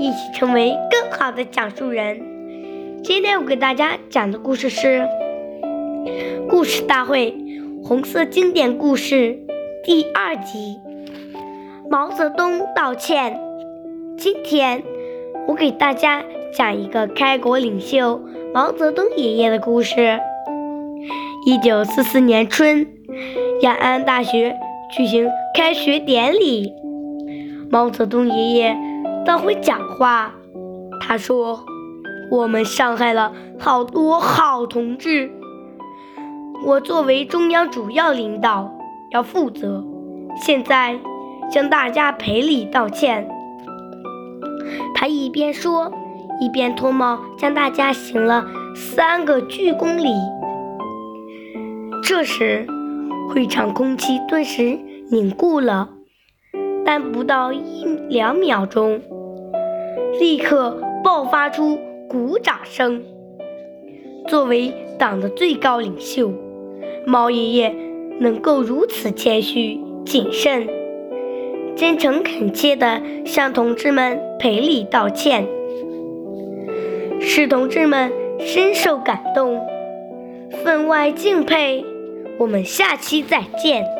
一起成为更好的讲述人。今天我给大家讲的故事是《故事大会》红色经典故事第二集《毛泽东道歉》。今天我给大家讲一个开国领袖毛泽东爷爷的故事。一九四四年春，延安大学举行开学典礼，毛泽东爷爷。他会讲话，他说：“我们伤害了好多好同志，我作为中央主要领导要负责，现在向大家赔礼道歉。”他一边说，一边脱帽向大家行了三个鞠躬礼。这时，会场空气顿时凝固了。但不到一两秒钟，立刻爆发出鼓掌声。作为党的最高领袖，毛爷爷能够如此谦虚谨慎、真诚恳切地向同志们赔礼道歉，使同志们深受感动，分外敬佩。我们下期再见。